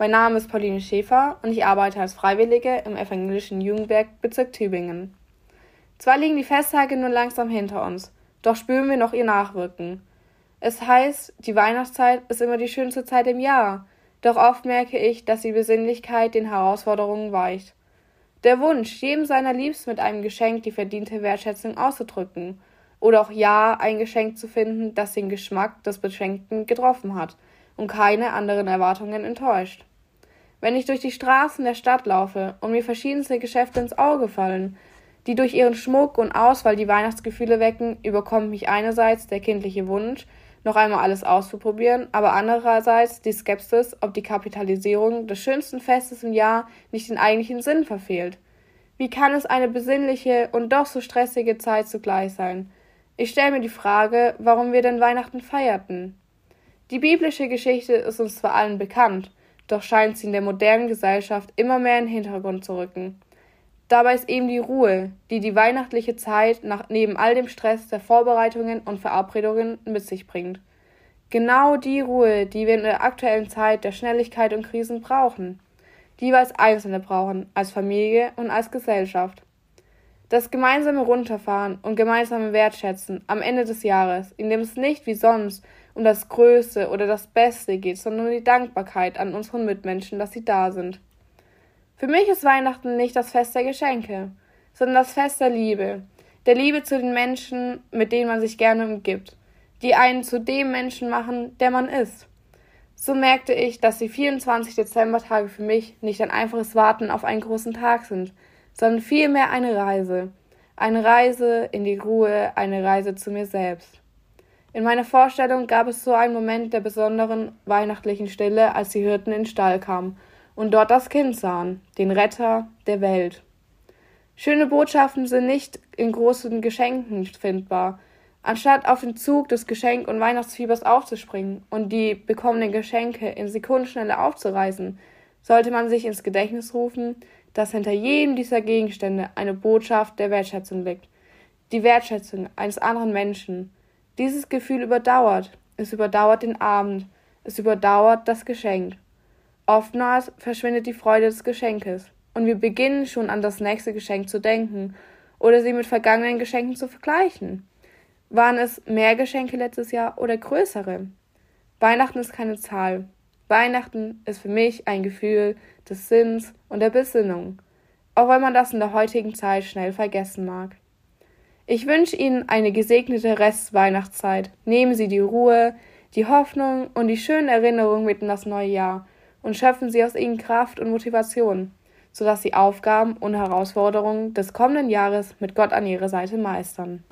Mein Name ist Pauline Schäfer und ich arbeite als Freiwillige im evangelischen Jugendwerk Bezirk Tübingen. Zwar liegen die Festtage nun langsam hinter uns, doch spüren wir noch ihr Nachwirken. Es heißt, die Weihnachtszeit ist immer die schönste Zeit im Jahr, doch oft merke ich, dass die Besinnlichkeit den Herausforderungen weicht. Der Wunsch, jedem seiner Liebsten mit einem Geschenk die verdiente Wertschätzung auszudrücken, oder auch ja, ein Geschenk zu finden, das den Geschmack des Beschenkten getroffen hat und keine anderen Erwartungen enttäuscht. Wenn ich durch die Straßen der Stadt laufe und mir verschiedenste Geschäfte ins Auge fallen, die durch ihren Schmuck und Auswahl die Weihnachtsgefühle wecken, überkommt mich einerseits der kindliche Wunsch, noch einmal alles auszuprobieren, aber andererseits die Skepsis, ob die Kapitalisierung des schönsten Festes im Jahr nicht den eigentlichen Sinn verfehlt. Wie kann es eine besinnliche und doch so stressige Zeit zugleich sein? Ich stelle mir die Frage, warum wir denn Weihnachten feierten. Die biblische Geschichte ist uns zwar allen bekannt, doch scheint sie in der modernen Gesellschaft immer mehr in den Hintergrund zu rücken. Dabei ist eben die Ruhe, die die weihnachtliche Zeit nach, neben all dem Stress der Vorbereitungen und Verabredungen mit sich bringt. Genau die Ruhe, die wir in der aktuellen Zeit der Schnelligkeit und Krisen brauchen, die wir als Einzelne brauchen, als Familie und als Gesellschaft. Das gemeinsame Runterfahren und gemeinsame Wertschätzen am Ende des Jahres, in dem es nicht wie sonst um das Größte oder das Beste geht, sondern um die Dankbarkeit an unseren Mitmenschen, dass sie da sind. Für mich ist Weihnachten nicht das Fest der Geschenke, sondern das Fest der Liebe, der Liebe zu den Menschen, mit denen man sich gerne umgibt, die einen zu dem Menschen machen, der man ist. So merkte ich, dass die 24 Dezembertage für mich nicht ein einfaches Warten auf einen großen Tag sind, sondern vielmehr eine Reise. Eine Reise in die Ruhe, eine Reise zu mir selbst. In meiner Vorstellung gab es so einen Moment der besonderen weihnachtlichen Stille, als die Hirten in den Stall kamen und dort das Kind sahen, den Retter der Welt. Schöne Botschaften sind nicht in großen Geschenken findbar. Anstatt auf den Zug des Geschenk- und Weihnachtsfiebers aufzuspringen und die bekommenen Geschenke in Sekundenschnelle aufzureißen, sollte man sich ins Gedächtnis rufen, dass hinter jedem dieser Gegenstände eine Botschaft der Wertschätzung liegt. Die Wertschätzung eines anderen Menschen, dieses Gefühl überdauert, es überdauert den Abend, es überdauert das Geschenk. Oftmals verschwindet die Freude des Geschenkes und wir beginnen schon an das nächste Geschenk zu denken oder sie mit vergangenen Geschenken zu vergleichen. Waren es mehr Geschenke letztes Jahr oder größere? Weihnachten ist keine Zahl. Weihnachten ist für mich ein Gefühl des Sinns und der Besinnung, auch wenn man das in der heutigen Zeit schnell vergessen mag. Ich wünsche Ihnen eine gesegnete Restweihnachtszeit. Nehmen Sie die Ruhe, die Hoffnung und die schönen Erinnerungen mit in das neue Jahr und schöpfen Sie aus ihnen Kraft und Motivation, sodass Sie Aufgaben und Herausforderungen des kommenden Jahres mit Gott an Ihrer Seite meistern.